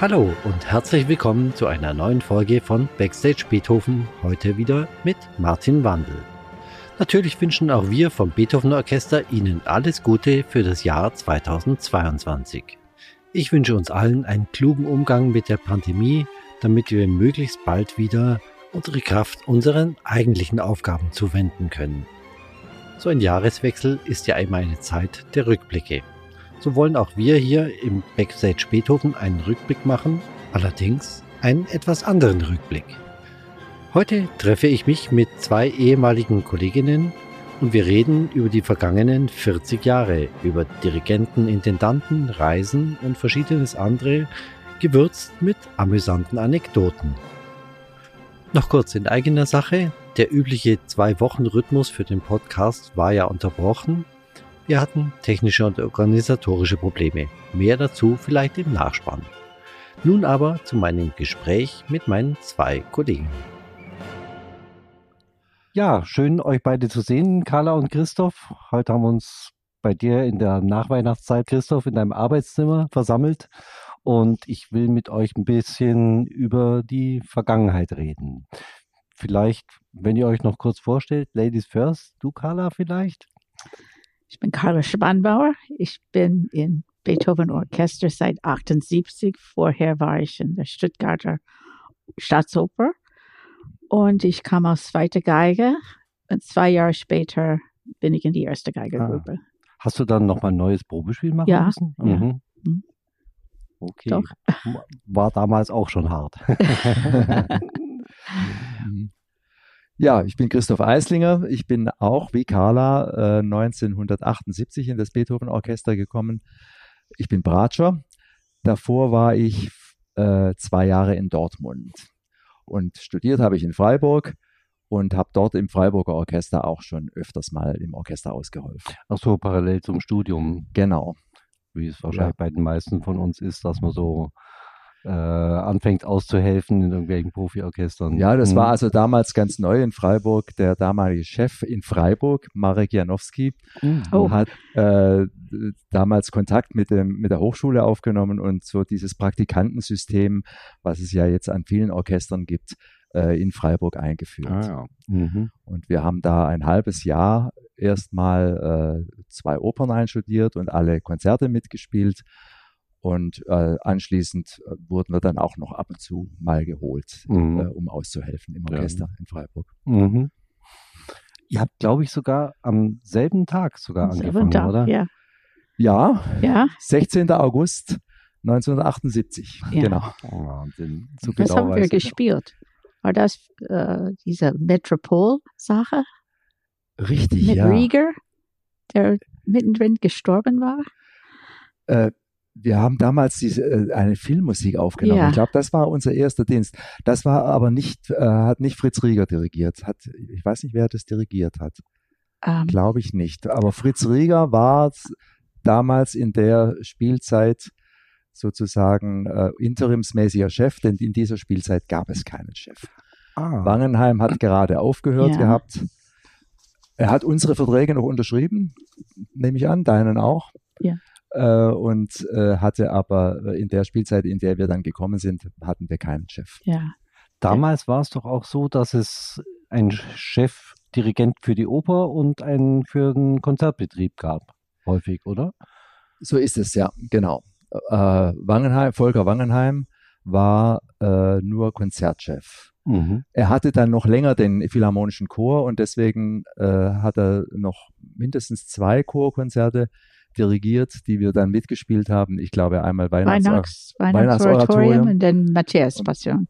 Hallo und herzlich willkommen zu einer neuen Folge von Backstage Beethoven, heute wieder mit Martin Wandel. Natürlich wünschen auch wir vom Beethoven Orchester Ihnen alles Gute für das Jahr 2022. Ich wünsche uns allen einen klugen Umgang mit der Pandemie, damit wir möglichst bald wieder unsere Kraft unseren eigentlichen Aufgaben zuwenden können. So ein Jahreswechsel ist ja einmal eine Zeit der Rückblicke. So wollen auch wir hier im Backstage Beethoven einen Rückblick machen, allerdings einen etwas anderen Rückblick. Heute treffe ich mich mit zwei ehemaligen Kolleginnen und wir reden über die vergangenen 40 Jahre, über Dirigenten, Intendanten, Reisen und verschiedenes andere, gewürzt mit amüsanten Anekdoten. Noch kurz in eigener Sache. Der übliche Zwei-Wochen-Rhythmus für den Podcast war ja unterbrochen. Wir hatten technische und organisatorische Probleme. Mehr dazu vielleicht im Nachspann. Nun aber zu meinem Gespräch mit meinen zwei Kollegen. Ja, schön euch beide zu sehen, Carla und Christoph. Heute haben wir uns bei dir in der Nachweihnachtszeit, Christoph, in deinem Arbeitszimmer versammelt und ich will mit euch ein bisschen über die Vergangenheit reden. Vielleicht, wenn ihr euch noch kurz vorstellt, Ladies first, du Carla vielleicht? Ich bin Carla Spanbauer. Ich bin in Beethoven Orchester seit 78. Vorher war ich in der Stuttgarter Staatsoper und ich kam aus zweiter Geige und zwei Jahre später bin ich in die erste Geigegruppe. Ah. Hast du dann nochmal ein neues Probespiel machen ja, müssen? Ja. Mhm. mhm. Okay. Doch. War damals auch schon hart. ja, ich bin Christoph Eislinger. Ich bin auch wie Carla äh, 1978 in das Beethoven Orchester gekommen. Ich bin Bratscher. Davor war ich äh, zwei Jahre in Dortmund. Und studiert habe ich in Freiburg und habe dort im Freiburger Orchester auch schon öfters mal im Orchester ausgeholfen. Ach so, parallel zum Studium. Genau. Wie es wahrscheinlich ja. bei den meisten von uns ist, dass man so äh, anfängt auszuhelfen in irgendwelchen Profiorchestern. Ja, das war mhm. also damals ganz neu in Freiburg. Der damalige Chef in Freiburg, Marek Janowski, mhm. oh. hat äh, damals Kontakt mit, dem, mit der Hochschule aufgenommen und so dieses Praktikantensystem, was es ja jetzt an vielen Orchestern gibt, äh, in Freiburg eingeführt. Ah, ja. mhm. Und wir haben da ein halbes Jahr erstmal äh, zwei Opern einstudiert und alle Konzerte mitgespielt. Und äh, anschließend äh, wurden wir dann auch noch ab und zu mal geholt, mhm. äh, um auszuhelfen im Orchester ja. in Freiburg. Mhm. Ihr habt, glaube ich, sogar am selben Tag sogar am angefangen, Tag, oder? Ja. ja. Ja. 16. August 1978. Ja. Genau. Oh, Wahnsinn. So Was genau haben wir gespielt? War das äh, diese Metropol-Sache? Richtig, Mit ja. Rieger, der mittendrin gestorben war? Äh, wir haben damals diese, äh, eine Filmmusik aufgenommen. Ja. Ich glaube, das war unser erster Dienst. Das war aber nicht, äh, hat nicht Fritz Rieger dirigiert. Hat, ich weiß nicht, wer das dirigiert hat. Um. Ähm. Glaube ich nicht. Aber Fritz Rieger war damals in der Spielzeit sozusagen äh, interimsmäßiger Chef, denn in dieser Spielzeit gab es keinen Chef. Ah. Wangenheim hat gerade aufgehört ja. gehabt. Er hat unsere Verträge noch unterschrieben, nehme ich an, deinen auch. Ja. Äh, und äh, hatte aber in der Spielzeit, in der wir dann gekommen sind, hatten wir keinen Chef. Ja. Damals war es doch auch so, dass es einen Chefdirigent für die Oper und einen für den Konzertbetrieb gab. Häufig, oder? So ist es, ja, genau. Äh, Wangenheim, Volker Wangenheim war äh, nur Konzertchef. Mhm. Er hatte dann noch länger den Philharmonischen Chor und deswegen äh, hat er noch mindestens zwei Chorkonzerte dirigiert, die wir dann mitgespielt haben. Ich glaube einmal Weihnachts Weihnachts Weihnachtsoratorium und dann Matthias Passion.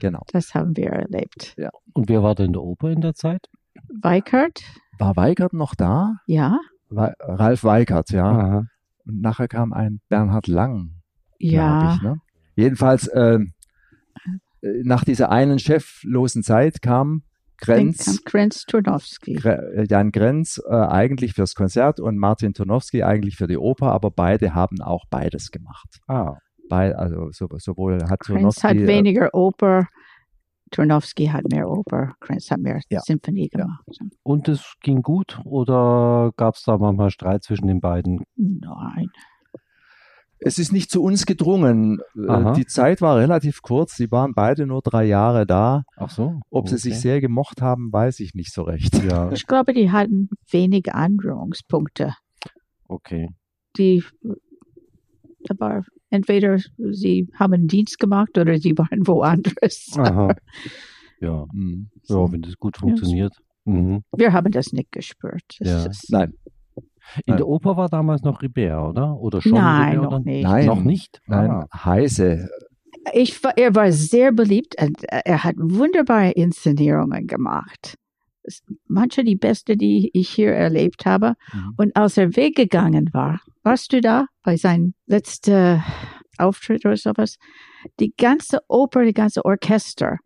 Genau. Das haben wir erlebt. Ja. Und wer war denn in der Oper in der Zeit? Weikert. War Weikert noch da? Ja. We Ralf Weikert, ja. Aha. Und nachher kam ein Bernhard Lang. Ja. Ich, ne? Jedenfalls äh, nach dieser einen cheflosen Zeit kam Grenz, Grenz Turnowski. Jan Grenz äh, eigentlich fürs Konzert und Martin Turnowski eigentlich für die Oper, aber beide haben auch beides gemacht. Ah. Beid, also so, sowohl hat Grenz Turnowski, hat äh, weniger Oper, Turnowski hat mehr Oper, Grenz hat mehr ja. Symphonie gemacht. Ja. Und es ging gut oder gab es da manchmal Streit zwischen den beiden? Nein. Es ist nicht zu uns gedrungen. Äh, Aha. Die Zeit war relativ kurz. Sie waren beide nur drei Jahre da. Ach so. Ob okay. sie sich sehr gemocht haben, weiß ich nicht so recht. Ja. Ich glaube, die hatten wenige Anrührungspunkte. Okay. Die, da war entweder sie haben Dienst gemacht oder sie waren woanders. Aha. Ja. Mhm. ja, wenn das gut funktioniert. Ja. Mhm. Wir haben das nicht gespürt. Das ja. Nein. In der Oper war damals noch Ribert, oder? Oder schon Nein, Ribert, noch nicht. Nein, noch nicht. Nein, ah. Heise. Ich, er war sehr beliebt und er hat wunderbare Inszenierungen gemacht. Manche die beste, die ich hier erlebt habe. Mhm. Und als er weggegangen war, warst du da bei seinem letzten Auftritt oder sowas? Die ganze Oper, die ganze Orchester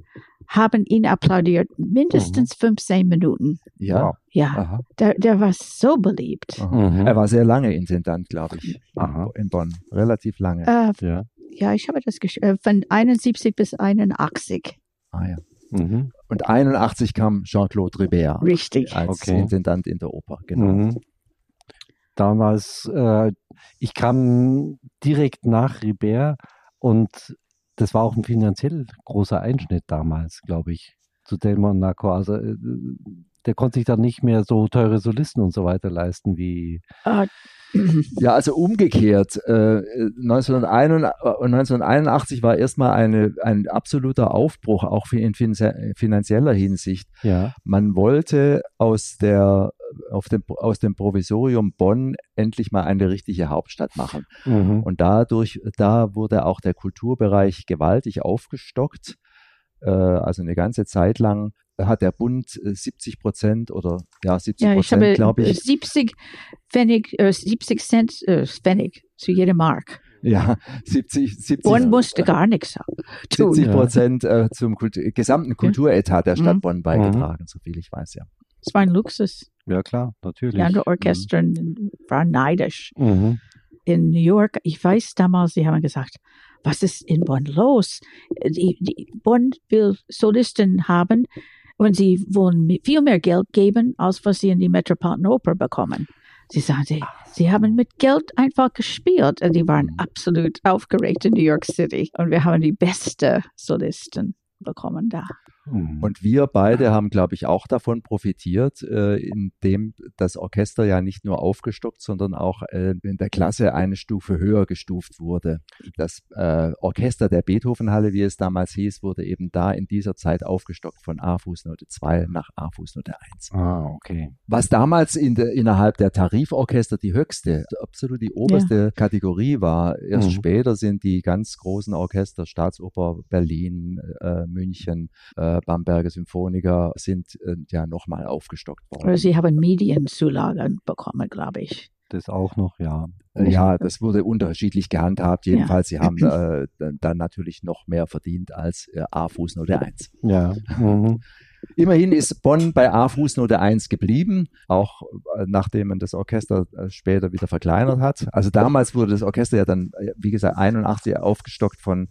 haben ihn applaudiert, mindestens mhm. 15 Minuten. Ja. Ja. Der, der war so beliebt. Mhm. Er war sehr lange Intendant, glaube ich, Aha. in Bonn. Relativ lange. Äh, ja. ja, ich habe das geschrieben. Äh, von 71 bis 81. Ah ja. Mhm. Und 81 kam Jean-Claude Ribert. Richtig. Als okay. Intendant in der Oper, genau. Mhm. Damals, äh, ich kam direkt nach Ribert und das war auch ein finanziell großer Einschnitt damals, glaube ich, zu Delmon Naco. Also äh, der konnte sich dann nicht mehr so teure Solisten und so weiter leisten wie. Ah. Ja, also umgekehrt. Äh, 1981 war erstmal eine, ein absoluter Aufbruch, auch in finanzieller Hinsicht. Ja. Man wollte aus, der, auf dem, aus dem Provisorium Bonn endlich mal eine richtige Hauptstadt machen. Mhm. Und dadurch, da wurde auch der Kulturbereich gewaltig aufgestockt äh, also eine ganze Zeit lang hat der Bund 70 äh, Prozent oder ja 70 Prozent, glaube ich. 70 Pfennig, äh, 70 Cent äh, Pfennig zu jeder Mark. Ja, 70, 70 Bonn musste gar nichts tun. 70 Prozent äh, zum Kultur, gesamten Kulturetat der Stadt mhm. Bonn beigetragen, mhm. soviel ich weiß, ja. Es war ein Luxus. Ja, klar, natürlich. Die anderen Orchester mhm. waren neidisch. Mhm. In New York, ich weiß damals, sie haben gesagt, was ist in Bonn los? Die, die Bonn will Solisten haben, und sie wollen viel mehr Geld geben, als was sie in die Metropolitan Oper bekommen. Sie sagen, sie, sie haben mit Geld einfach gespielt und die waren absolut aufgeregt in New York City. Und wir haben die beste Solisten bekommen da. Mhm. Und wir beide haben, glaube ich, auch davon profitiert, äh, indem das Orchester ja nicht nur aufgestockt, sondern auch äh, in der Klasse eine Stufe höher gestuft wurde. Das äh, Orchester der Beethovenhalle, wie es damals hieß, wurde eben da in dieser Zeit aufgestockt von A Fußnote 2 nach A Fußnote 1. Ah, okay. Was damals in der, innerhalb der Tariforchester die höchste, absolut die oberste ja. Kategorie war. Erst mhm. später sind die ganz großen Orchester, Staatsoper Berlin, äh, München, äh, Bamberger Symphoniker sind äh, ja nochmal aufgestockt worden. Oder sie haben Medienzulagen bekommen, glaube ich. Das auch noch, ja. Äh, ja, das wurde unterschiedlich gehandhabt. Jedenfalls, ja. sie haben äh, dann natürlich noch mehr verdient als äh, A Fußnote 1. Ja. Mhm. Immerhin ist Bonn bei A Fußnote 1 geblieben, auch äh, nachdem man das Orchester äh, später wieder verkleinert hat. Also damals wurde das Orchester ja dann, wie gesagt, 81 aufgestockt von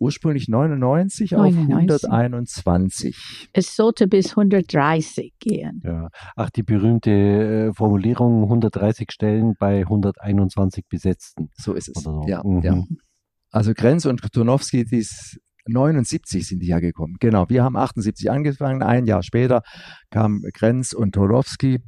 ursprünglich 99, 99, auf 121. Es sollte bis 130 gehen. Ja. Ach, die berühmte äh, Formulierung 130 Stellen bei 121 Besetzten. So ist es. So. Ja, mhm. ja. Also Grenz und Tonowski, die 79 sind die ja gekommen. Genau, wir haben 78 angefangen, ein Jahr später kam Grenz und Tolowski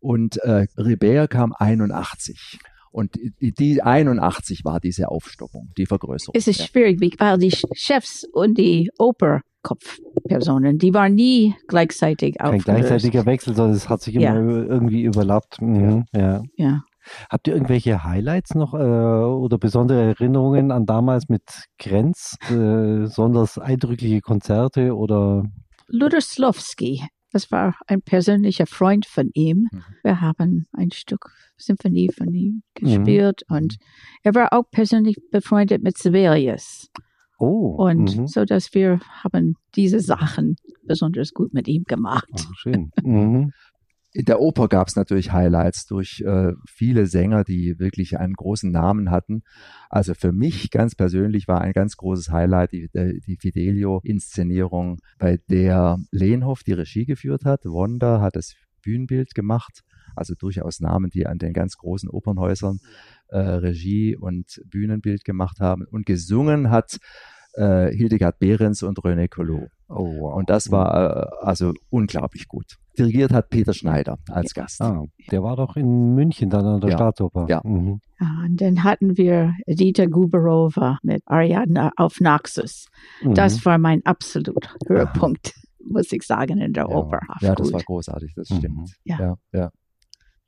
und äh, Ribert kam 81. Und die 81 war diese Aufstockung, die Vergrößerung. Es ist schwierig, weil die Chefs und die Operkopfpersonen, die waren nie gleichzeitig Kein gleichzeitiger Wechsel, sondern es hat sich immer ja. irgendwie überlappt. Mhm. Ja. ja. Habt ihr irgendwelche Highlights noch äh, oder besondere Erinnerungen an damals mit Grenz, äh, besonders eindrückliche Konzerte oder? Ludoslowski das war ein persönlicher Freund von ihm. Mhm. Wir haben ein Stück Symphonie von ihm gespielt mhm. und er war auch persönlich befreundet mit Sibelius. Oh. Und mhm. so, dass wir haben diese Sachen besonders gut mit ihm gemacht. Oh, schön. Mhm. In der Oper gab es natürlich Highlights durch äh, viele Sänger, die wirklich einen großen Namen hatten. Also für mich ganz persönlich war ein ganz großes Highlight die, die Fidelio-Inszenierung, bei der Lehnhoff die Regie geführt hat. Wanda hat das Bühnenbild gemacht. Also durchaus Namen, die an den ganz großen Opernhäusern äh, Regie und Bühnenbild gemacht haben. Und gesungen hat äh, Hildegard Behrens und René Collot. Oh, wow. Und das war äh, also unglaublich gut. Dirigiert hat Peter Schneider als Gast. Ah, der war doch in München dann an der ja. Staatsoper. Ja. Mhm. Und dann hatten wir Edita Guberova mit Ariadne auf Naxos. Mhm. Das war mein absoluter Höhepunkt, muss ich sagen, in der ja. Oper. Ja, das war großartig, das mhm. stimmt. Ja. ja,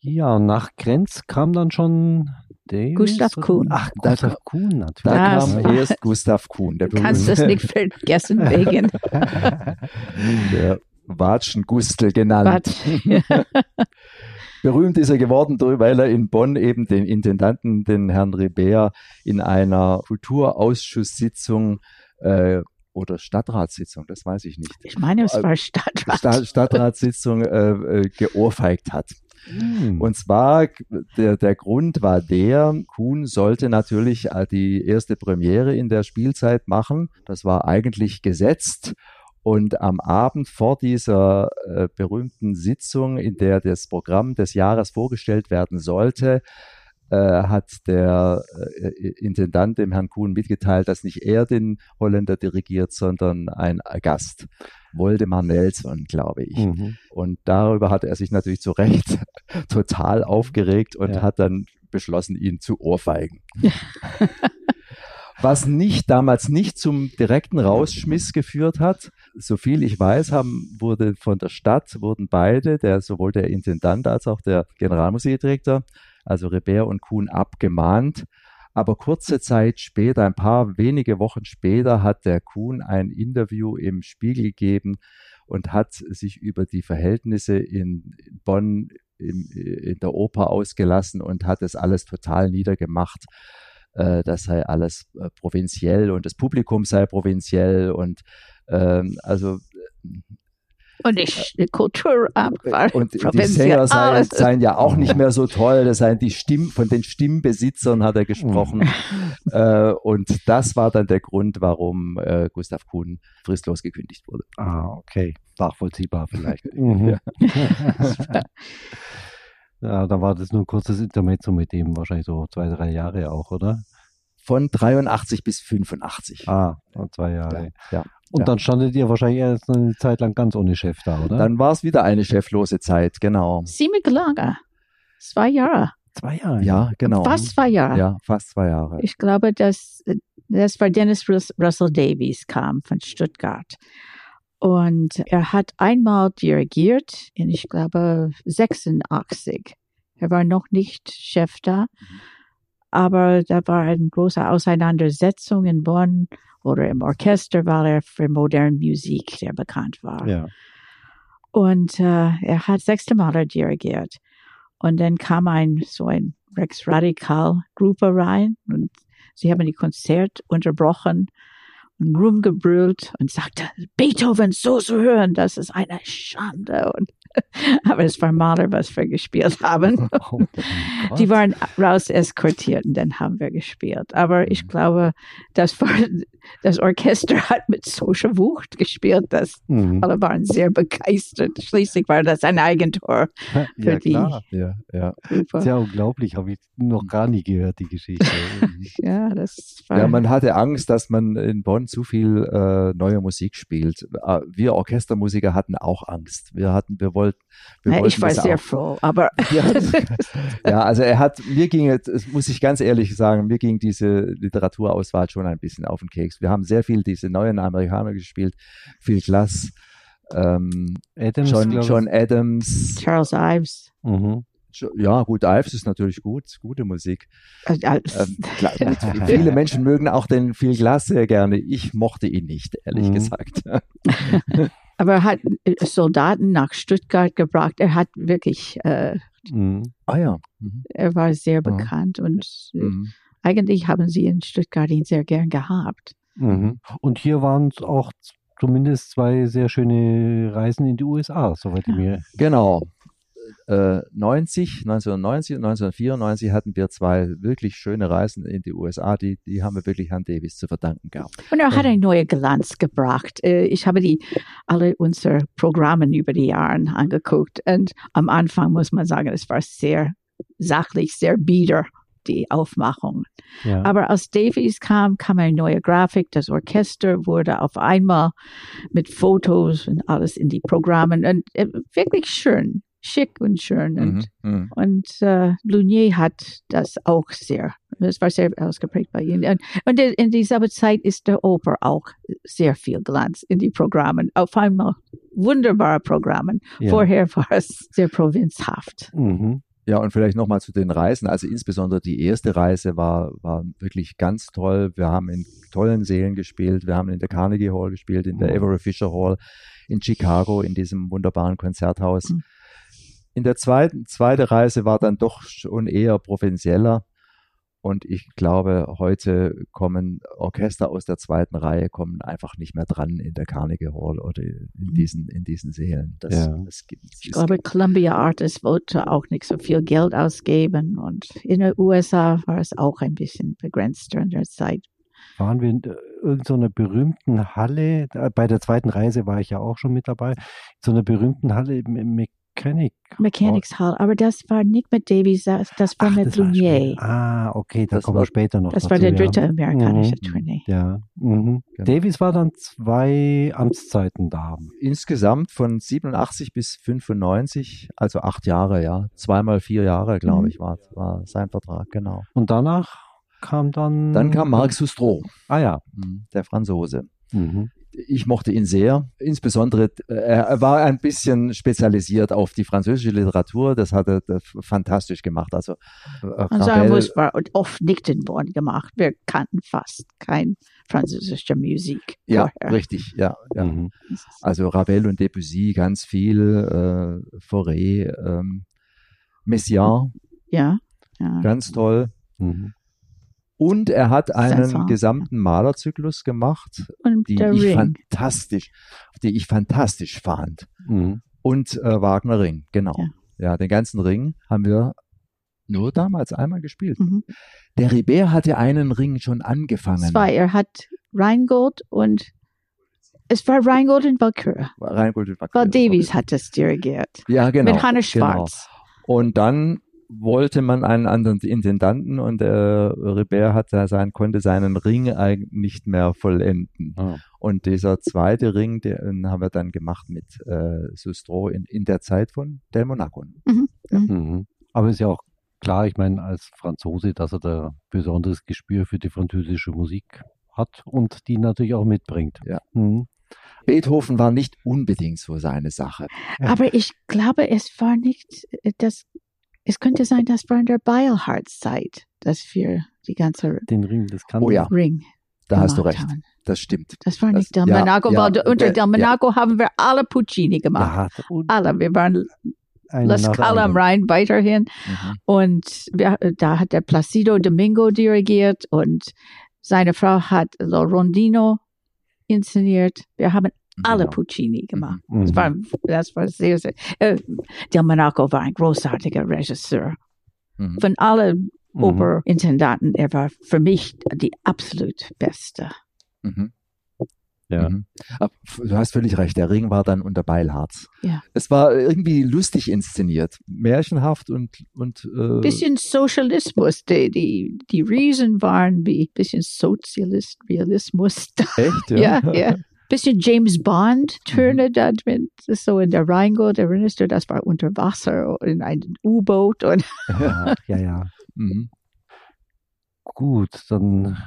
ja. Ja, nach Grenz kam dann schon Davis, Gustav Kuhn. Ach, Gustav Kuhn natürlich. Da das kam erst Gustav Kuhn. Der du kannst das nicht vergessen wegen. der Watschengustel genannt. Berühmt ist er geworden, weil er in Bonn eben den Intendanten, den Herrn Ribert, in einer Kulturausschusssitzung äh, oder Stadtratssitzung, das weiß ich nicht. Ich meine, es war Stadtrat. Stadtratssitzung äh, äh, geohrfeigt hat. Mm. Und zwar, der, der Grund war der, Kuhn sollte natürlich äh, die erste Premiere in der Spielzeit machen. Das war eigentlich gesetzt. Und am Abend vor dieser äh, berühmten Sitzung, in der das Programm des Jahres vorgestellt werden sollte, äh, hat der äh, Intendant dem Herrn Kuhn mitgeteilt, dass nicht er den Holländer dirigiert, sondern ein Gast. Woldemar Nelson, glaube ich. Mhm. Und darüber hat er sich natürlich zu Recht total aufgeregt und ja. hat dann beschlossen, ihn zu ohrfeigen. Was nicht damals nicht zum direkten Rausschmiss geführt hat. So viel ich weiß, haben, wurde von der Stadt, wurden beide, der, sowohl der Intendant als auch der Generalmusikdirektor, also Reber und Kuhn, abgemahnt. Aber kurze Zeit später, ein paar wenige Wochen später, hat der Kuhn ein Interview im Spiegel gegeben und hat sich über die Verhältnisse in Bonn in, in der Oper ausgelassen und hat es alles total niedergemacht. Äh, das sei alles äh, provinziell und das Publikum sei provinziell und ähm, also und die Kulturabfall. Und die Sänger seien, seien, ja auch nicht mehr so toll. Das seien die Stimmen, von den Stimmbesitzern hat er gesprochen. Mhm. äh, und das war dann der Grund, warum äh, Gustav Kuhn fristlos gekündigt wurde. Ah, okay. Nachvollziehbar vielleicht. mhm. ja. da war das nur ein kurzes Intermezzo mit ihm, wahrscheinlich so zwei, drei Jahre auch, oder? Von 83 bis 85. Ah, zwei Jahre. Ja. ja. Und ja. dann standet ihr wahrscheinlich erst eine Zeit lang ganz ohne Chef da, oder? Dann war es wieder eine cheflose Zeit, genau. Sieben Lager. Zwei Jahre. Zwei Jahre? Ja, genau. Fast zwei Jahre. Ja, fast zwei Jahre. Ich glaube, dass das war Dennis Russell Davies kam von Stuttgart. Und er hat einmal dirigiert in, ich glaube, 86. Er war noch nicht Chef da. Aber da war eine große Auseinandersetzung in Bonn oder im Orchester, weil er für moderne Musik sehr bekannt war. Ja. Und äh, er hat sechste Male dirigiert. Und dann kam ein so ein Rex Radikal Gruppe rein und sie haben die Konzert unterbrochen und rumgebrüllt und sagte, Beethoven so zu hören, das ist eine Schande. Und aber es war Mahler, was wir gespielt haben. Oh, die waren raus eskortiert und dann haben wir gespielt. Aber ich mhm. glaube, das war, das Orchester hat mit solcher Wucht gespielt, dass mhm. alle waren sehr begeistert. Schließlich war das ein Eigentor für ja, die klar. Ja, ja. Sehr unglaublich, habe ich noch gar nie gehört, die Geschichte. ja, das war. Ja, man hatte Angst, dass man in Bonn zu viel äh, neue Musik spielt. Äh, wir Orchestermusiker hatten auch Angst. Wir hatten, wir wollten. Wir ja, ich war sehr auch, froh, aber. ja, also er hat, mir ging, es muss ich ganz ehrlich sagen, mir ging diese Literaturauswahl schon ein bisschen auf den Keks. Wir haben sehr viel diese neuen Amerikaner gespielt, viel Glass, ähm, Adams, John, John Adams, Charles Ives. Mhm. Ja, gut, Ives ist natürlich gut, gute Musik. Äh, ähm, viele Menschen mögen auch den Phil Glass sehr gerne. Ich mochte ihn nicht, ehrlich mhm. gesagt. Aber er hat äh, Soldaten nach Stuttgart gebracht. Er hat wirklich. Äh, mhm. Ah ja. Mhm. Er war sehr bekannt und äh, mhm. eigentlich haben sie in Stuttgart ihn sehr gern gehabt. Mhm. Und hier waren es auch zumindest zwei sehr schöne Reisen in die USA, soweit ich mir. Genau. 1990, 1990 und 1994 hatten wir zwei wirklich schöne Reisen in die USA. Die, die haben wir wirklich Herrn Davis zu verdanken gehabt. Und er hat eine neue Glanz gebracht. Äh, ich habe die alle unsere Programme über die Jahre angeguckt und am Anfang muss man sagen, es war sehr sachlich, sehr bieder die Aufmachung. Ja. Aber als Davies kam, kam eine neue Grafik. Das Orchester wurde auf einmal mit Fotos und alles in die Programme und äh, wirklich schön, schick und schön. Und, mhm, mhm. und uh, Lunier hat das auch sehr, das war sehr ausgeprägt bei ihm. Und, und in dieser Zeit ist der Oper auch sehr viel Glanz in die Programme. Auf einmal wunderbare Programme. Ja. Vorher war es sehr provinzhaft. Mhm. Ja, und vielleicht nochmal zu den Reisen. Also insbesondere die erste Reise war, war wirklich ganz toll. Wir haben in tollen Sälen gespielt. Wir haben in der Carnegie Hall gespielt, in der Avery Fisher Hall, in Chicago, in diesem wunderbaren Konzerthaus. Mhm. In der zweiten, zweite Reise war dann doch schon eher provinzieller. Und ich glaube, heute kommen Orchester aus der zweiten Reihe kommen einfach nicht mehr dran in der Carnegie Hall oder in mhm. diesen, in diesen Sälen. Das, ja. das gibt, ich glaube, Columbia Artists wollte auch nicht so viel Geld ausgeben und in den USA war es auch ein bisschen begrenzt in der Zeit. Waren wir in irgendeiner berühmten Halle, bei der zweiten Reise war ich ja auch schon mit dabei, so einer berühmten Halle im, im Mechanic. Mechanics Hall, aber das war nicht mit Davies, das, das war Ach, mit Lumier. Ah, okay, da kommen wir später noch. Das dazu, war der dritte ja. amerikanische mhm. Tournee. Ja. Mhm. Genau. Davies war dann zwei Amtszeiten da. Insgesamt von 87 bis 95, also acht Jahre, ja. Zweimal vier Jahre, glaube mhm. ich, war, war sein Vertrag, genau. Und danach kam dann. Dann kam Marc Sustro. Ah ja. Mhm, der Franzose. Mhm ich mochte ihn sehr. Insbesondere, äh, er war ein bisschen spezialisiert auf die französische Literatur. Das hat er fantastisch gemacht. Also, äh, Man sagen muss, war oft nicht in Bonn gemacht. Wir kannten fast kein französische Musik. Ja, vorher. richtig, ja. ja. Mhm. Also Ravel und Debussy, ganz viel, äh, Fauré, ähm, Messiaen. Ja, ja. Ganz toll. Mhm. Und er hat einen gesamten Malerzyklus gemacht, die ich Ring. fantastisch, die ich fantastisch fand. Mhm. Und äh, Wagner Ring, genau. Ja. ja. den ganzen Ring haben wir nur damals einmal gespielt. Mhm. Der Ribert hatte einen Ring schon angefangen. Zwei, er hat Rheingold und es war Rheingold und Valkyrie. Rheingold und Valkyrie. Weil Davies hat das dirigiert. Ja, genau. Mit Hannes genau. Schwarz. Genau. Und dann wollte man einen anderen Intendanten und der Ribert hat sein, konnte seinen Ring eigentlich nicht mehr vollenden. Oh. Und dieser zweite Ring, den haben wir dann gemacht mit äh, Sustro in, in der Zeit von Del Monaco. Mhm. Ja. Mhm. Aber ist ja auch klar, ich meine, als Franzose, dass er da besonderes Gespür für die französische Musik hat und die natürlich auch mitbringt. Ja. Mhm. Beethoven war nicht unbedingt so seine Sache. Aber ich glaube, es war nicht das es könnte sein, dass war in der Beilharz-Zeit, dass wir die ganze den Ring, das kann oh ja. Ring. Da hast du recht. Haben. Das stimmt. Das war nicht das, Delmenaco, ja, ja, unter Delmenaco ja. haben wir alle Puccini gemacht. Ja, alle. Wir waren La Scala am Rhein weiterhin. Mhm. Und wir, da hat der Placido Domingo dirigiert und seine Frau hat Lo Rondino inszeniert. Wir haben alle genau. Puccini gemacht. Mhm. Das, war, das war sehr, sehr. Äh, Delmonico war ein großartiger Regisseur. Mhm. Von allen mhm. Oberintendanten, er war für mich die absolut beste. Mhm. Ja. Mhm. Du hast völlig recht, der Ring war dann unter Beilharz. Ja. Es war irgendwie lustig inszeniert, märchenhaft und. und äh bisschen Sozialismus. Die, die, die Riesen waren wie bisschen Sozialist, Realismus. Echt? Ja, ja. ja bisschen James Bond Töne mhm. da drin, so in der Rheingold, erinnerst du, das war unter Wasser in einem U-Boot und ja, ja, ja. Mhm. Gut, dann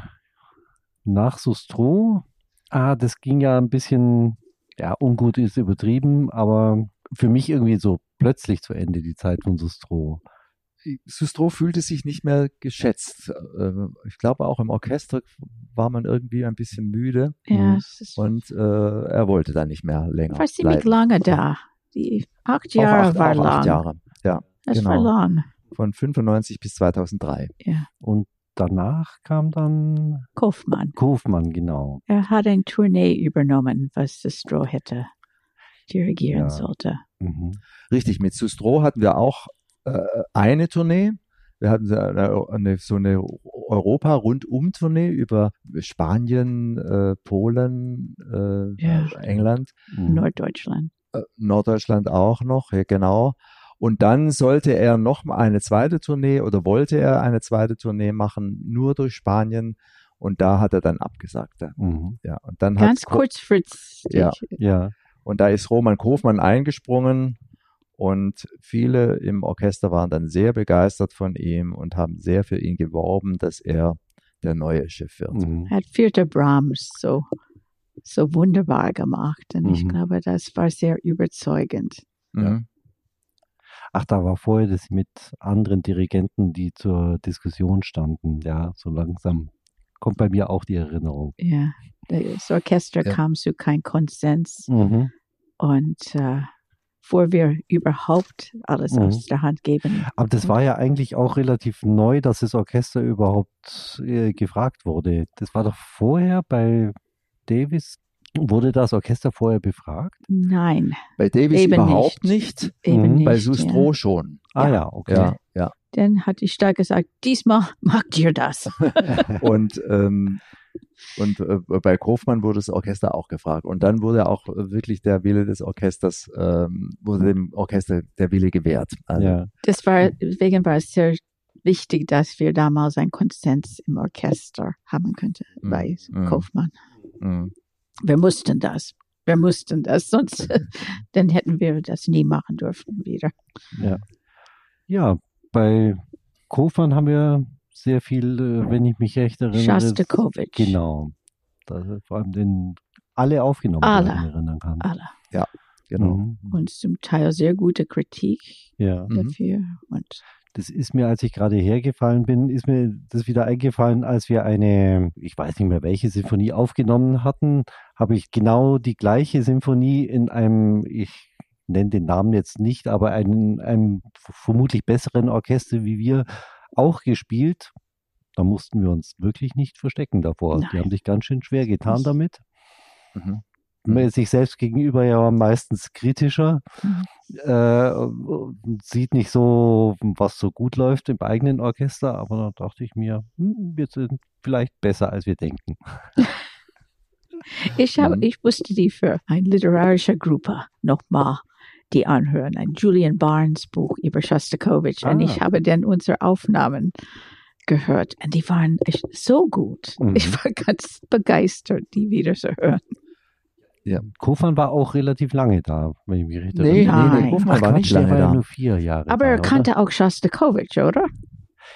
nach Sustro. Ah, das ging ja ein bisschen, ja, ungut ist übertrieben, aber für mich irgendwie so plötzlich zu Ende die Zeit von Sustro. Sustro fühlte sich nicht mehr geschätzt. Äh, ich glaube, auch im Orchester war man irgendwie ein bisschen müde. Ja, mhm. und äh, er wollte dann nicht mehr länger. War ziemlich lange da. Die acht Jahre acht, war lang. Acht Jahre, ja. Das genau. war lang. Von 95 bis 2003. Ja. Und danach kam dann Kaufmann. Kaufmann, genau. Er hat ein Tournee übernommen, was Sustro hätte. dirigieren ja. sollte. Mhm. Richtig, mit Sustro hatten wir auch äh, eine Tournee. Wir hatten eine, eine, so eine Europa-Rundum-Tournee über Spanien, äh, Polen, äh, ja. England. Mhm. Norddeutschland. Äh, Norddeutschland auch noch, ja genau. Und dann sollte er noch eine zweite Tournee oder wollte er eine zweite Tournee machen, nur durch Spanien. Und da hat er dann abgesagt. Mhm. Ja, und dann Ganz kurzfristig. Ja, ja. Und da ist Roman Kofmann eingesprungen und viele im Orchester waren dann sehr begeistert von ihm und haben sehr für ihn geworben, dass er der neue Chef wird. Mhm. Hat vierte Brahms so, so wunderbar gemacht und mhm. ich glaube, das war sehr überzeugend. Mhm. Ach, da war vorher das mit anderen Dirigenten, die zur Diskussion standen. Ja, so langsam kommt bei mir auch die Erinnerung. Ja, das Orchester ja. kam zu keinem Konsens. Mhm. Und äh, bevor wir überhaupt alles mhm. aus der Hand geben. Aber das war ja eigentlich auch relativ neu, dass das Orchester überhaupt äh, gefragt wurde. Das war doch vorher bei Davis. Wurde das Orchester vorher befragt? Nein. Bei Davis Eben überhaupt nicht. nicht. Eben mhm. nicht. Bei Sustro ja. schon. Ah ja, okay. Ja, ja. Dann hat die Stadt gesagt, diesmal macht ihr das. und ähm, und äh, bei Kofmann wurde das Orchester auch gefragt. Und dann wurde auch wirklich der Wille des Orchesters, ähm, wurde dem Orchester der Wille gewährt. Also, ja. Das war, deswegen war es sehr wichtig, dass wir damals einen Konsens im Orchester haben könnten mm, bei mm, Kaufmann. Mm. Wir mussten das. Wir mussten das, sonst dann hätten wir das nie machen dürfen wieder. Ja, ja bei Kofmann haben wir sehr viel, äh, wenn ich mich recht erinnere. Shostakovich. Genau. Das, vor allem den alle aufgenommen, alle, erinnern kann. Alle. Ja, genau. Mhm. Und zum Teil sehr gute Kritik ja. Mhm. dafür. Und das ist mir, als ich gerade hergefallen bin, ist mir das wieder eingefallen, als wir eine, ich weiß nicht mehr welche Sinfonie aufgenommen hatten, habe ich genau die gleiche Sinfonie in einem, ich nenne den Namen jetzt nicht, aber einem, einem vermutlich besseren Orchester wie wir auch gespielt. Da mussten wir uns wirklich nicht verstecken davor. Nein. Die haben sich ganz schön schwer getan damit. Mhm. Man ist sich selbst gegenüber ja meistens kritischer, mhm. äh, sieht nicht so, was so gut läuft im eigenen Orchester, aber da dachte ich mir, hm, wir sind vielleicht besser, als wir denken. Ich, habe, mhm. ich musste die für eine literarische Gruppe nochmal die anhören. Ein Julian Barnes Buch über Shostakovich. Ah. Und ich ah. habe dann unsere Aufnahmen gehört. Und die waren so gut. Mhm. Ich war ganz begeistert, die wieder zu hören. Ja, Kofan war auch relativ lange da, wenn ich mich richtig nee, erinnere. Nee, nee, Kofan Ach, war nicht lange war ja nur vier Jahre Aber da, er kannte oder? auch Shostakovich, oder?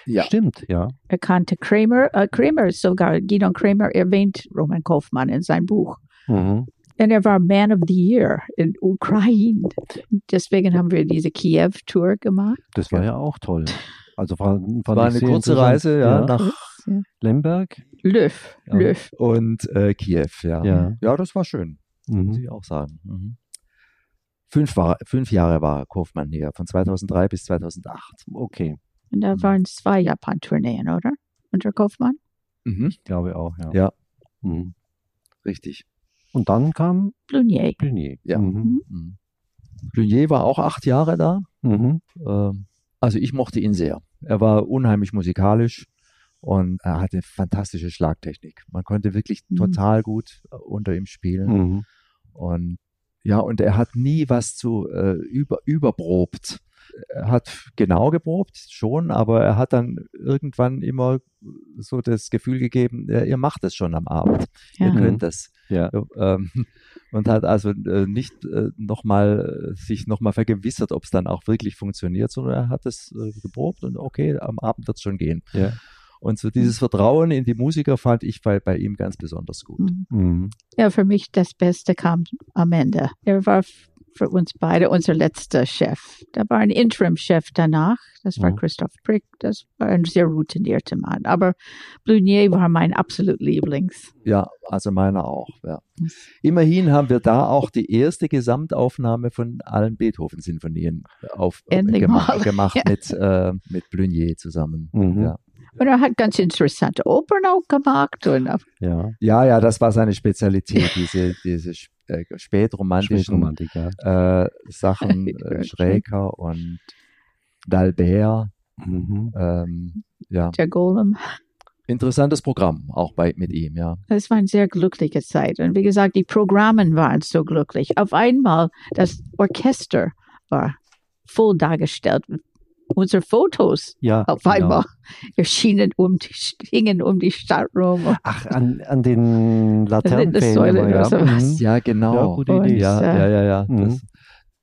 Ja. Stimmt, ja. Er kannte Kramer, äh, Kramer sogar, Gideon Kramer erwähnt Roman Kaufmann in seinem Buch. Mhm. Und er war Man of the Year in Ukraine. Deswegen haben wir diese Kiew-Tour gemacht. Das war ja auch toll. Also war, war, war eine kurze Reise ja, ja. nach ja. Lemberg. Löw, ja. Löw. Und äh, Kiew, ja. ja. Ja, das war schön, mhm. muss ich auch sagen. Mhm. Fünf, war, fünf Jahre war Kaufmann hier, von 2003 bis 2008. Okay. Und da mhm. waren zwei Japan-Tourneen, oder? Unter Kaufmann? Mhm. Ich glaube auch, ja. Ja, mhm. richtig. Und dann kam Blunier. Blunier. Ja. Mhm. Mhm. Blunier war auch acht Jahre da. Mhm. Ähm, also ich mochte ihn sehr. Er war unheimlich musikalisch und er hatte fantastische Schlagtechnik. Man konnte wirklich mhm. total gut äh, unter ihm spielen. Mhm. Und ja, und er hat nie was zu äh, über, überprobt er hat genau geprobt, schon, aber er hat dann irgendwann immer so das Gefühl gegeben, ja, ihr macht es schon am Abend, ja. ihr könnt das. Ja. Ähm, und hat also äh, nicht äh, nochmal äh, sich nochmal vergewissert, ob es dann auch wirklich funktioniert, sondern er hat es geprobt und okay, am Abend wird es schon gehen. Ja. Und so dieses Vertrauen in die Musiker fand ich bei, bei ihm ganz besonders gut. Mhm. mhm. Ja, für mich das Beste kam am Ende. Er war für uns beide unser letzter Chef. Da war ein Interim-Chef danach, das war mhm. Christoph Prick, das war ein sehr routinierter Mann. Aber Blunier war mein absolut Lieblings. Ja, also meiner auch. Ja. Immerhin haben wir da auch die erste Gesamtaufnahme von allen Beethoven-Sinfonien auf, äh, gemacht, gemacht ja. mit, äh, mit Blunier zusammen. Mhm. Ja. Und er hat ganz interessante Opern auch gemacht. Und ja. ja, ja, das war seine Spezialität, diese, diese äh, spätromantischen ja. äh, Sachen, äh, Schräger und D'Albert. Mhm. Ähm, ja. Der Golem. Interessantes Programm, auch bei, mit ihm, ja. Es war eine sehr glückliche Zeit. Und wie gesagt, die Programme waren so glücklich. Auf einmal, das Orchester war voll dargestellt unsere Fotos ja, auf genau. einmal genau. erschienen um die, hingen um die Stadt rum. Ach, an, an den Laternenpfählen. Ja. Mhm. ja, genau. Ja, gute Idee. Ja, ja, ja. ja. Mhm. Das,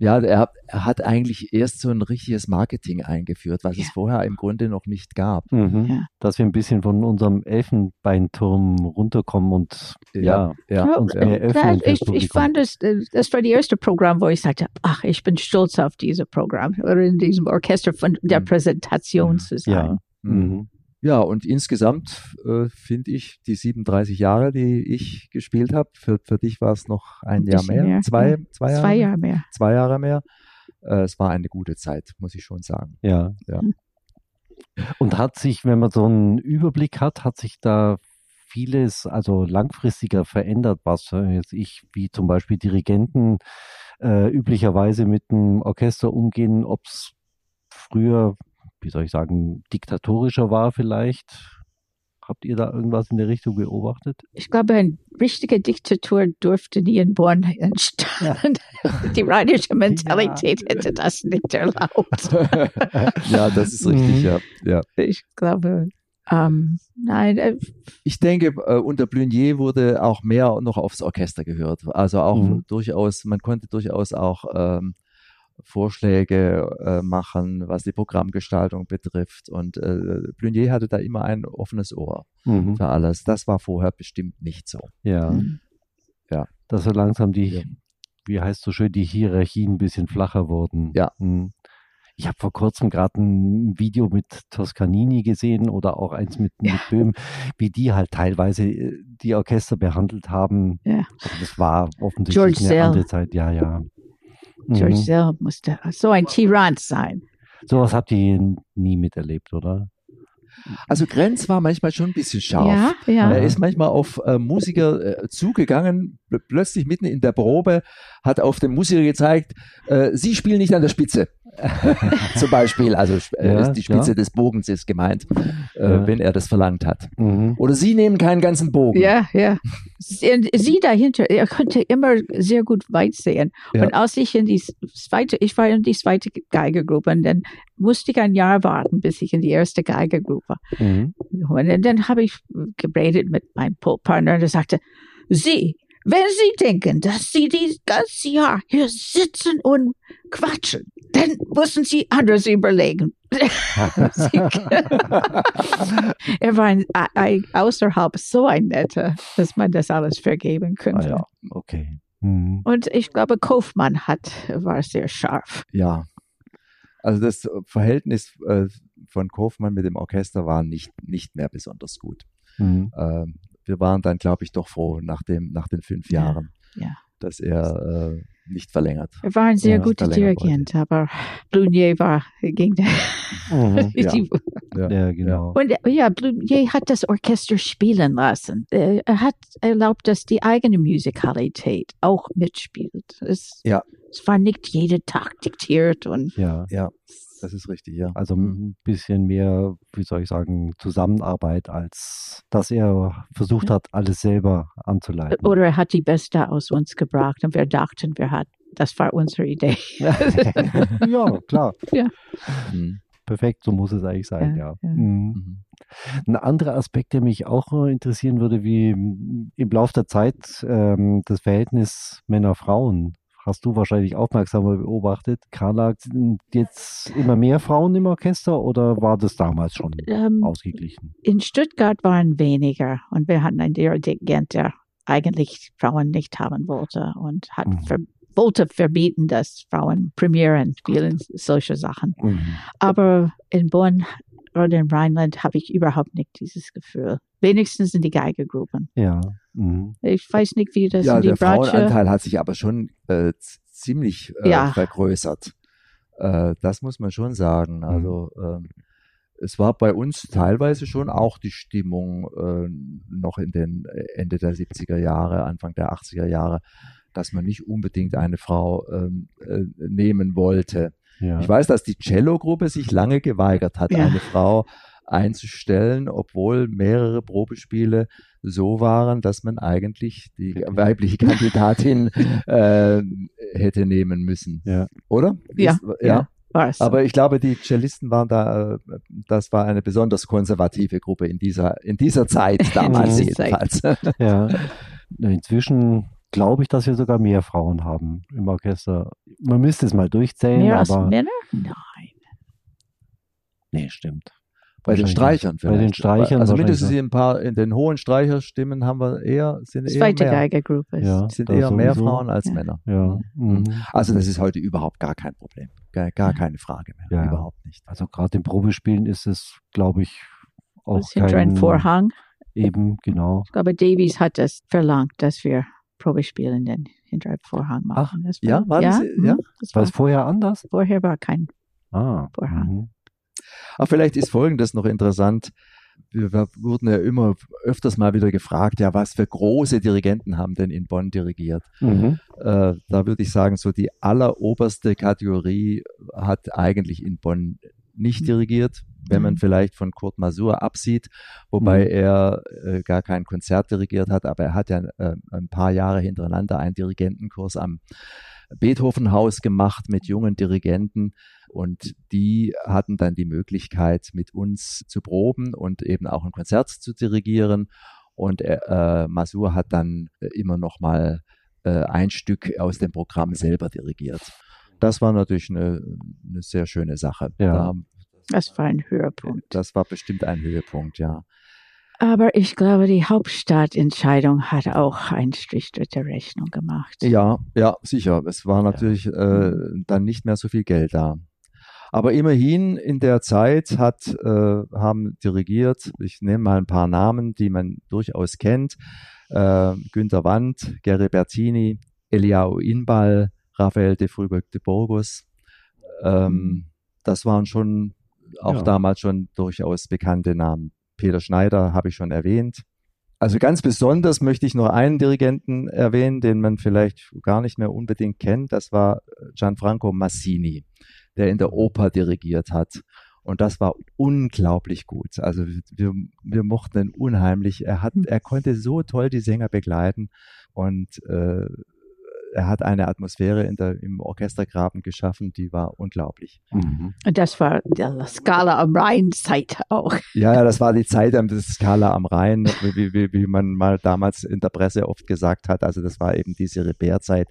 ja, er, er, hat eigentlich erst so ein richtiges Marketing eingeführt, was ja. es vorher im Grunde noch nicht gab. Mhm. Ja. Dass wir ein bisschen von unserem Elfenbeinturm runterkommen und ja, ja, ja. uns mehr öffnen. ich, ich fand das, das war das erste Programm, wo ich sagte, ach, ich bin stolz auf dieses Programm oder in diesem Orchester von der mhm. Präsentation zu sein. Ja. Mhm. Ja, und insgesamt äh, finde ich die 37 Jahre, die ich gespielt habe, für, für dich war es noch ein, ein Jahr mehr, mehr, zwei, zwei, Jahre, zwei Jahre mehr. Zwei Jahre mehr. Äh, es war eine gute Zeit, muss ich schon sagen. Ja. ja. Und hat sich, wenn man so einen Überblick hat, hat sich da vieles, also langfristiger verändert, was äh, jetzt ich, wie zum Beispiel Dirigenten äh, üblicherweise mit dem Orchester umgehen, ob es früher wie soll ich sagen, diktatorischer war vielleicht. Habt ihr da irgendwas in der Richtung beobachtet? Ich glaube, eine richtige Diktatur durfte nie in Bonn entstehen. Ja. Die rheinische Mentalität ja. hätte das nicht erlaubt. ja, das ist richtig, mhm. ja. ja. Ich glaube, ähm, nein. Äh, ich denke, äh, unter Blunier wurde auch mehr noch aufs Orchester gehört. Also auch mhm. durchaus, man konnte durchaus auch ähm, Vorschläge äh, machen, was die Programmgestaltung betrifft. Und äh, Blunier hatte da immer ein offenes Ohr mhm. für alles. Das war vorher bestimmt nicht so. Ja. Mhm. Ja. Dass so langsam die, ja. wie heißt so schön, die Hierarchien ein bisschen flacher wurden. Ja. Mhm. Ich habe vor kurzem gerade ein Video mit Toscanini gesehen oder auch eins mit, ja. mit Böhm, wie die halt teilweise äh, die Orchester behandelt haben. Ja. Das war offensichtlich George eine Sale. andere Zeit. Ja, ja. George mhm. Sell musste so ein Tyrann sein. Sowas habt ihr nie miterlebt, oder? Also Grenz war manchmal schon ein bisschen scharf. Ja, ja. Er ist manchmal auf äh, Musiker äh, zugegangen, plötzlich mitten in der Probe, hat auf den Musiker gezeigt, äh, Sie spielen nicht an der Spitze. Zum Beispiel, also äh, ja, die Spitze ja. des Bogens ist gemeint, äh, ja. wenn er das verlangt hat. Mhm. Oder Sie nehmen keinen ganzen Bogen. Ja, ja. Sie dahinter, er konnte immer sehr gut weit sehen. Und als ich in die zweite, ich war in die zweite Geigergruppe und dann musste ich ein Jahr warten, bis ich in die erste Geigergruppe. Mhm. Und dann habe ich geredet mit meinem Partner und er sagte, Sie, wenn Sie denken, dass Sie das ganze Jahr hier sitzen und quatschen, dann müssen Sie anders überlegen. er war ein, ein, außerhalb so ein netter, dass man das alles vergeben könnte. Ah ja, okay. Mhm. Und ich glaube, Kaufmann hat, war sehr scharf. Ja. Also das Verhältnis äh, von Kaufmann mit dem Orchester war nicht, nicht mehr besonders gut. Mhm. Ähm, wir waren dann, glaube ich, doch froh nach, dem, nach den fünf Jahren, ja. dass er äh, nicht verlängert. Er war ein sehr ja, guter Dirigent, aber Blunier war gegen den. Mhm, ja. ja. ja. genau. Und ja, Blunier hat das Orchester spielen lassen. Er hat erlaubt, dass die eigene Musikalität auch mitspielt. Es, ja. es war nicht jeden Tag diktiert und. Ja, ja. Das ist richtig, ja. Also ein bisschen mehr, wie soll ich sagen, Zusammenarbeit, als dass er versucht hat, alles selber anzuleiten. Oder er hat die Beste aus uns gebracht und wir dachten, wir hatten, das war unsere Idee. ja, klar. Ja. Mhm. Perfekt, so muss es eigentlich sein, ja. ja. Mhm. mhm. Ein anderer Aspekt, der mich auch interessieren würde, wie im Laufe der Zeit ähm, das Verhältnis Männer-Frauen hast du wahrscheinlich aufmerksamer beobachtet. Carla, sind jetzt immer mehr Frauen im Orchester oder war das damals schon ähm, ausgeglichen? In Stuttgart waren weniger und wir hatten einen Dirigent, der eigentlich Frauen nicht haben wollte und hat mhm. ver wollte verbieten, dass Frauen Premieren spielen, solche Sachen. Mhm. Aber in Bonn oder in Rheinland habe ich überhaupt nicht dieses Gefühl. Wenigstens in die Geigergruppen. Ja. Mhm. Ich weiß nicht, wie das ja, in die der Bratsche Frauenanteil hat sich aber schon äh, ziemlich äh, ja. vergrößert. Äh, das muss man schon sagen. Mhm. Also ähm, es war bei uns teilweise schon auch die Stimmung äh, noch in den äh, Ende der 70er Jahre, Anfang der 80er Jahre, dass man nicht unbedingt eine Frau ähm, äh, nehmen wollte. Ja. Ich weiß, dass die Cello-Gruppe sich lange geweigert hat, ja. eine Frau einzustellen, obwohl mehrere Probespiele so waren, dass man eigentlich die weibliche Kandidatin äh, hätte nehmen müssen. Ja. Oder? Ja. Ist, ja. ja. Aber ich glaube, die Cellisten waren da, äh, das war eine besonders konservative Gruppe in dieser, in dieser Zeit damals jedenfalls. ja. Inzwischen glaube ich, dass wir sogar mehr Frauen haben im Orchester. Man müsste es mal durchzählen. Mehr aber als Männer? Nein. Nee, stimmt. Bei den Streichern vielleicht. Bei den Streichern. Also mindestens in ein paar, in den hohen Streicherstimmen haben wir eher, sind Zweite eher mehr, Geigergruppe. Ja, sind eher mehr Frauen als ja. Männer. Ja. Mhm. mhm. Also das ist heute überhaupt gar kein Problem. Gar, gar keine Frage mehr. Ja. Überhaupt nicht. Also gerade im Probespielen ist es, glaube ich, auch das hinter kein, Vorhang. Eben, genau. Ich glaube, Davies hat das verlangt, dass wir Probespielen den hinter Vorhang machen. Ach, war, ja, war das, ja? ja? Das war, war es vorher anders? Vorher war kein ah, Vorhang. Aber vielleicht ist Folgendes noch interessant. Wir wurden ja immer öfters mal wieder gefragt, ja, was für große Dirigenten haben denn in Bonn dirigiert? Mhm. Äh, da würde ich sagen, so die alleroberste Kategorie hat eigentlich in Bonn nicht dirigiert, wenn man mhm. vielleicht von Kurt Masur absieht, wobei mhm. er äh, gar kein Konzert dirigiert hat, aber er hat ja äh, ein paar Jahre hintereinander einen Dirigentenkurs am Beethovenhaus gemacht mit jungen Dirigenten und die hatten dann die Möglichkeit, mit uns zu proben und eben auch ein Konzert zu dirigieren. Und äh, Masur hat dann äh, immer noch mal äh, ein Stück aus dem Programm selber dirigiert. Das war natürlich eine, eine sehr schöne Sache. Ja. Da, das war ein Höhepunkt. Das war bestimmt ein Höhepunkt, ja. Aber ich glaube, die Hauptstadtentscheidung hat auch einen Strich durch die Rechnung gemacht. Ja, ja, sicher. Es war natürlich ja. äh, dann nicht mehr so viel Geld da. Aber immerhin in der Zeit hat, äh, haben dirigiert, ich nehme mal ein paar Namen, die man durchaus kennt, äh, Günter Wandt, Gary Bertini, Eliao Inbal, Raphael de Frühberg de Burgos. Ähm, mhm. das waren schon auch ja. damals schon durchaus bekannte Namen. Peter Schneider habe ich schon erwähnt. Also ganz besonders möchte ich noch einen Dirigenten erwähnen, den man vielleicht gar nicht mehr unbedingt kennt. Das war Gianfranco Massini, der in der Oper dirigiert hat. Und das war unglaublich gut. Also wir, wir mochten ihn unheimlich. Er hat, er konnte so toll die Sänger begleiten und äh, er hat eine Atmosphäre in der, im Orchestergraben geschaffen, die war unglaublich. Mhm. Und das war die Skala am Rhein-Zeit auch. Ja, ja, das war die Zeit der Skala am Rhein, wie, wie, wie man mal damals in der Presse oft gesagt hat. Also das war eben diese Repair-Zeit,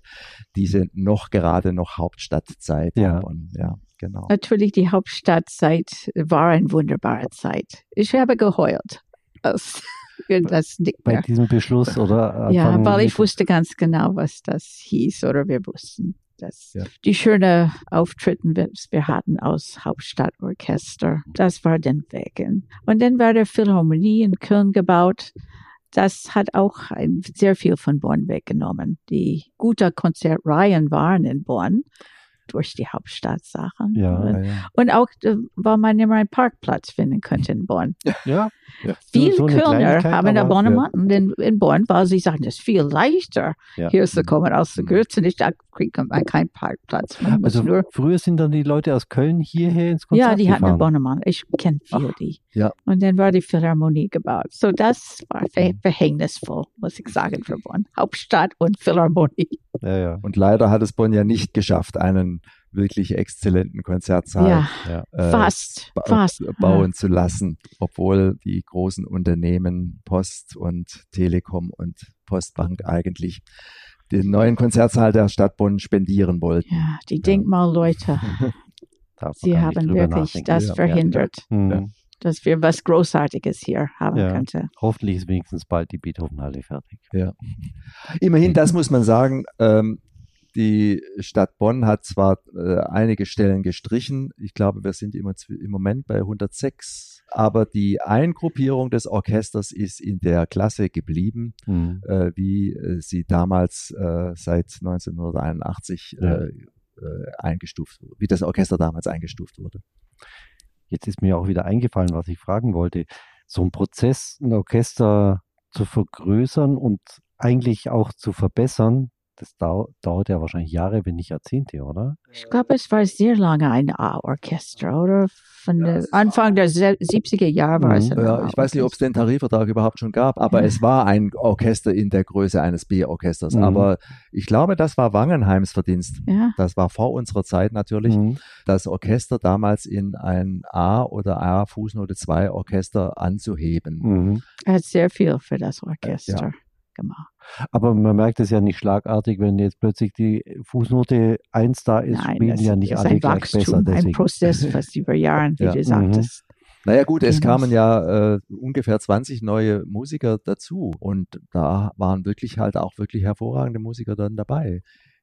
diese noch gerade noch Hauptstadtzeit. Ja. Und, ja, genau. Natürlich, die Hauptstadtzeit war eine wunderbare Zeit. Ich habe geheult. Irgendwas nicht mehr. Bei diesem Beschluss oder? Ja, weil ich wusste ganz genau, was das hieß oder wir wussten. dass ja. Die schönen Auftritte, wir hatten aus Hauptstadtorchester, das war dann weg. Und dann war der Philharmonie in Köln gebaut. Das hat auch sehr viel von Bonn weggenommen. Die gute Konzertreihen waren in Bonn durch die Hauptstadtsachen. Ja, und, ja. und auch, äh, weil man immer einen Parkplatz finden könnte in Bonn. Ja. ja. Viele so, so Kölner haben ein Abonnement ja. in, in Bonn, weil sie sagen, es ist viel leichter, ja. hier zu kommen als zu Gürzen. Ich da kriegt man keinen Parkplatz. Man also früher sind dann die Leute aus Köln hierher ins Konzert Ja, die gefahren. hatten ein Abonnement. Ich kenne viele die. Ja. Und dann war die Philharmonie gebaut. So das war ver verhängnisvoll, muss ich sagen, für Bonn. Hauptstadt und Philharmonie. Ja, ja. Und leider hat es Bonn ja nicht geschafft, einen wirklich exzellenten Konzertsaal ja, äh, fast, ba fast. bauen ja. zu lassen, obwohl die großen Unternehmen Post und Telekom und Postbank eigentlich den neuen Konzertsaal der Stadt Bonn spendieren wollten. Ja, die Denkmalleute. Sie haben wirklich das verhindert. Mhm. Dass wir was Großartiges hier haben ja. könnten. Hoffentlich ist wenigstens bald die Beethovenhalle fertig. Ja. Immerhin, das muss man sagen, ähm, die Stadt Bonn hat zwar äh, einige Stellen gestrichen, ich glaube, wir sind immer im Moment bei 106, aber die Eingruppierung des Orchesters ist in der Klasse geblieben, mhm. äh, wie äh, sie damals äh, seit 1981 ja. Äh, äh, eingestuft wurde, wie das Orchester damals eingestuft wurde. Jetzt ist mir auch wieder eingefallen, was ich fragen wollte. So ein Prozess, ein Orchester zu vergrößern und eigentlich auch zu verbessern, das dau dauert ja wahrscheinlich Jahre, wenn nicht Jahrzehnte, oder? Ich glaube, es war sehr lange ein A-Orchester, oder? Von ja, der Anfang der 70er Jahre war es. Mhm. Ja, ich weiß nicht, ob es den Tarifvertrag überhaupt schon gab, aber ja. es war ein Orchester in der Größe eines B-Orchesters. Mhm. Aber ich glaube, das war Wangenheims Verdienst. Ja. Das war vor unserer Zeit natürlich. Mhm. Das Orchester damals in ein A- oder A-Fußnote 2 Orchester anzuheben. Mhm. Er hat sehr viel für das Orchester. Ja gemacht. Aber man merkt es ja nicht schlagartig, wenn jetzt plötzlich die Fußnote 1 da ist, Nein, spielen das, ja nicht alle gleich Wachstum, besser. Deswegen. Ein Prozess, was über Jahre, wie ja. du sagtest. Mhm. Naja gut, es kamen ja äh, ungefähr 20 neue Musiker dazu und da waren wirklich halt auch wirklich hervorragende Musiker dann dabei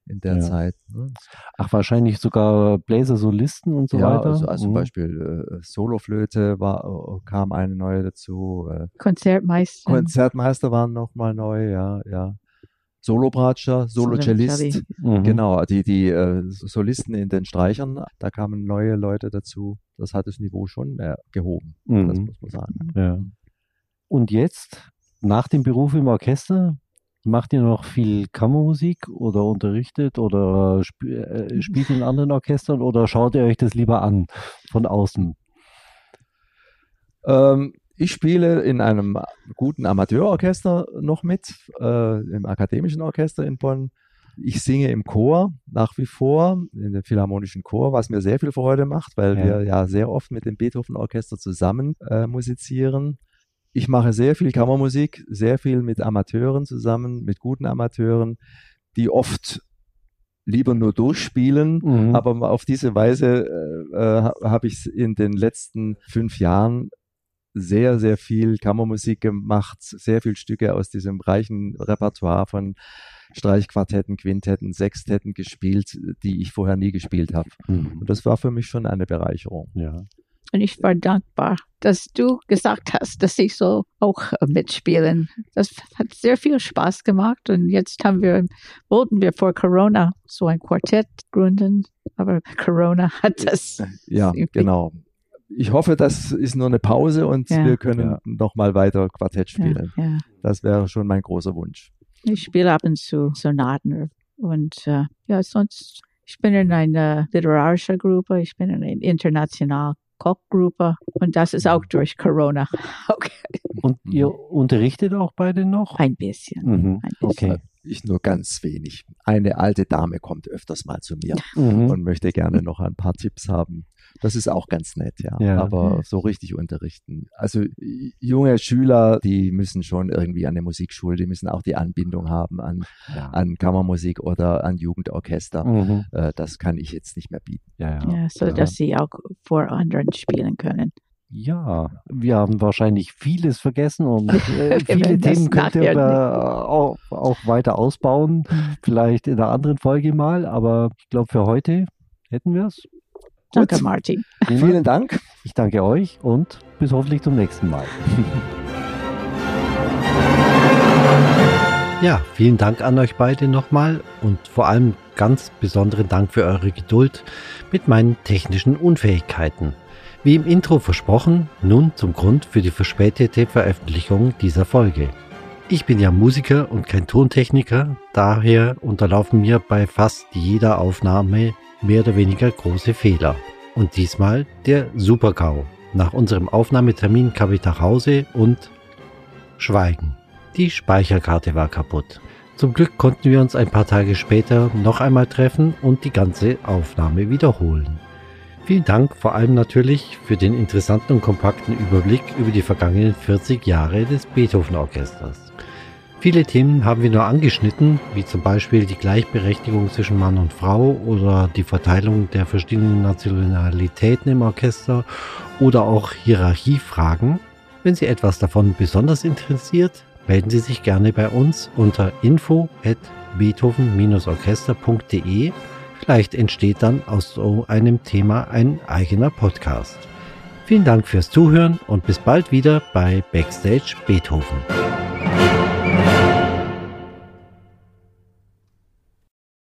in der ja. Zeit. Ne? Ach, wahrscheinlich sogar Bläser-Solisten und so ja, weiter. Also, also mhm. zum Beispiel äh, Soloflöte war, äh, kam eine neue dazu. Äh, Konzertmeister. Konzertmeister waren nochmal neu, ja, ja. Solobratscher, Solo-Cellist, mhm. genau, die, die äh, Solisten in den Streichern, da kamen neue Leute dazu. Das hat das Niveau schon äh, gehoben, mhm. das muss man sagen. Ja. Und jetzt, nach dem Beruf im Orchester, Macht ihr noch viel Kammermusik oder unterrichtet oder sp äh, spielt in anderen Orchestern oder schaut ihr euch das lieber an von außen? Ähm, ich spiele in einem guten Amateurorchester noch mit, äh, im Akademischen Orchester in Bonn. Ich singe im Chor nach wie vor, in dem Philharmonischen Chor, was mir sehr viel Freude macht, weil ja. wir ja sehr oft mit dem Beethoven-Orchester zusammen äh, musizieren. Ich mache sehr viel Kammermusik, sehr viel mit Amateuren zusammen, mit guten Amateuren, die oft lieber nur durchspielen, mhm. aber auf diese Weise äh, äh habe ich in den letzten fünf Jahren sehr, sehr viel Kammermusik gemacht, sehr viel Stücke aus diesem reichen Repertoire von Streichquartetten, Quintetten, Sextetten gespielt, die ich vorher nie gespielt habe. Mhm. Und das war für mich schon eine Bereicherung. Ja. Und ich war dankbar, dass du gesagt hast, dass ich so auch äh, mitspielen. Das hat sehr viel Spaß gemacht. Und jetzt haben wir, wollten wir vor Corona so ein Quartett gründen, aber Corona hat das. Ja, genau. Ich hoffe, das ist nur eine Pause und ja. wir können ja. nochmal weiter Quartett spielen. Ja, ja. Das wäre schon mein großer Wunsch. Ich spiele ab und zu Sonaten und äh, ja, sonst ich bin in einer literarischen Gruppe, ich bin in einer internationalen Kochgruppe und das ist auch durch Corona. Okay. Und ihr unterrichtet auch beide noch? Ein bisschen. Mhm. Ein bisschen. Okay. Ich nur ganz wenig. Eine alte Dame kommt öfters mal zu mir mhm. und möchte gerne noch ein paar Tipps haben. Das ist auch ganz nett, ja. ja. Aber so richtig unterrichten. Also junge Schüler, die müssen schon irgendwie an der Musikschule, die müssen auch die Anbindung haben an, ja. an Kammermusik oder an Jugendorchester. Mhm. Äh, das kann ich jetzt nicht mehr bieten. Ja, ja. ja so dass sie auch vor anderen spielen können. Ja, wir haben wahrscheinlich vieles vergessen und äh, viele Themen könnten wir auch, auch, weiter ausbauen. Mhm. Vielleicht in einer anderen Folge mal, aber ich glaube für heute hätten wir es. Danke, Martin. Vielen Dank. Ich danke euch und bis hoffentlich zum nächsten Mal. Ja, vielen Dank an euch beide nochmal und vor allem ganz besonderen Dank für eure Geduld mit meinen technischen Unfähigkeiten. Wie im Intro versprochen, nun zum Grund für die verspätete Veröffentlichung dieser Folge. Ich bin ja Musiker und kein Tontechniker, daher unterlaufen mir bei fast jeder Aufnahme mehr oder weniger große Fehler. Und diesmal der Super-GAU. Nach unserem Aufnahmetermin kam ich nach Hause und Schweigen. Die Speicherkarte war kaputt. Zum Glück konnten wir uns ein paar Tage später noch einmal treffen und die ganze Aufnahme wiederholen. Vielen Dank vor allem natürlich für den interessanten und kompakten Überblick über die vergangenen 40 Jahre des Beethoven-Orchesters. Viele Themen haben wir nur angeschnitten, wie zum Beispiel die Gleichberechtigung zwischen Mann und Frau oder die Verteilung der verschiedenen Nationalitäten im Orchester oder auch Hierarchiefragen. Wenn Sie etwas davon besonders interessiert, melden Sie sich gerne bei uns unter info at beethoven-orchester.de. Vielleicht entsteht dann aus so einem Thema ein eigener Podcast. Vielen Dank fürs Zuhören und bis bald wieder bei Backstage Beethoven.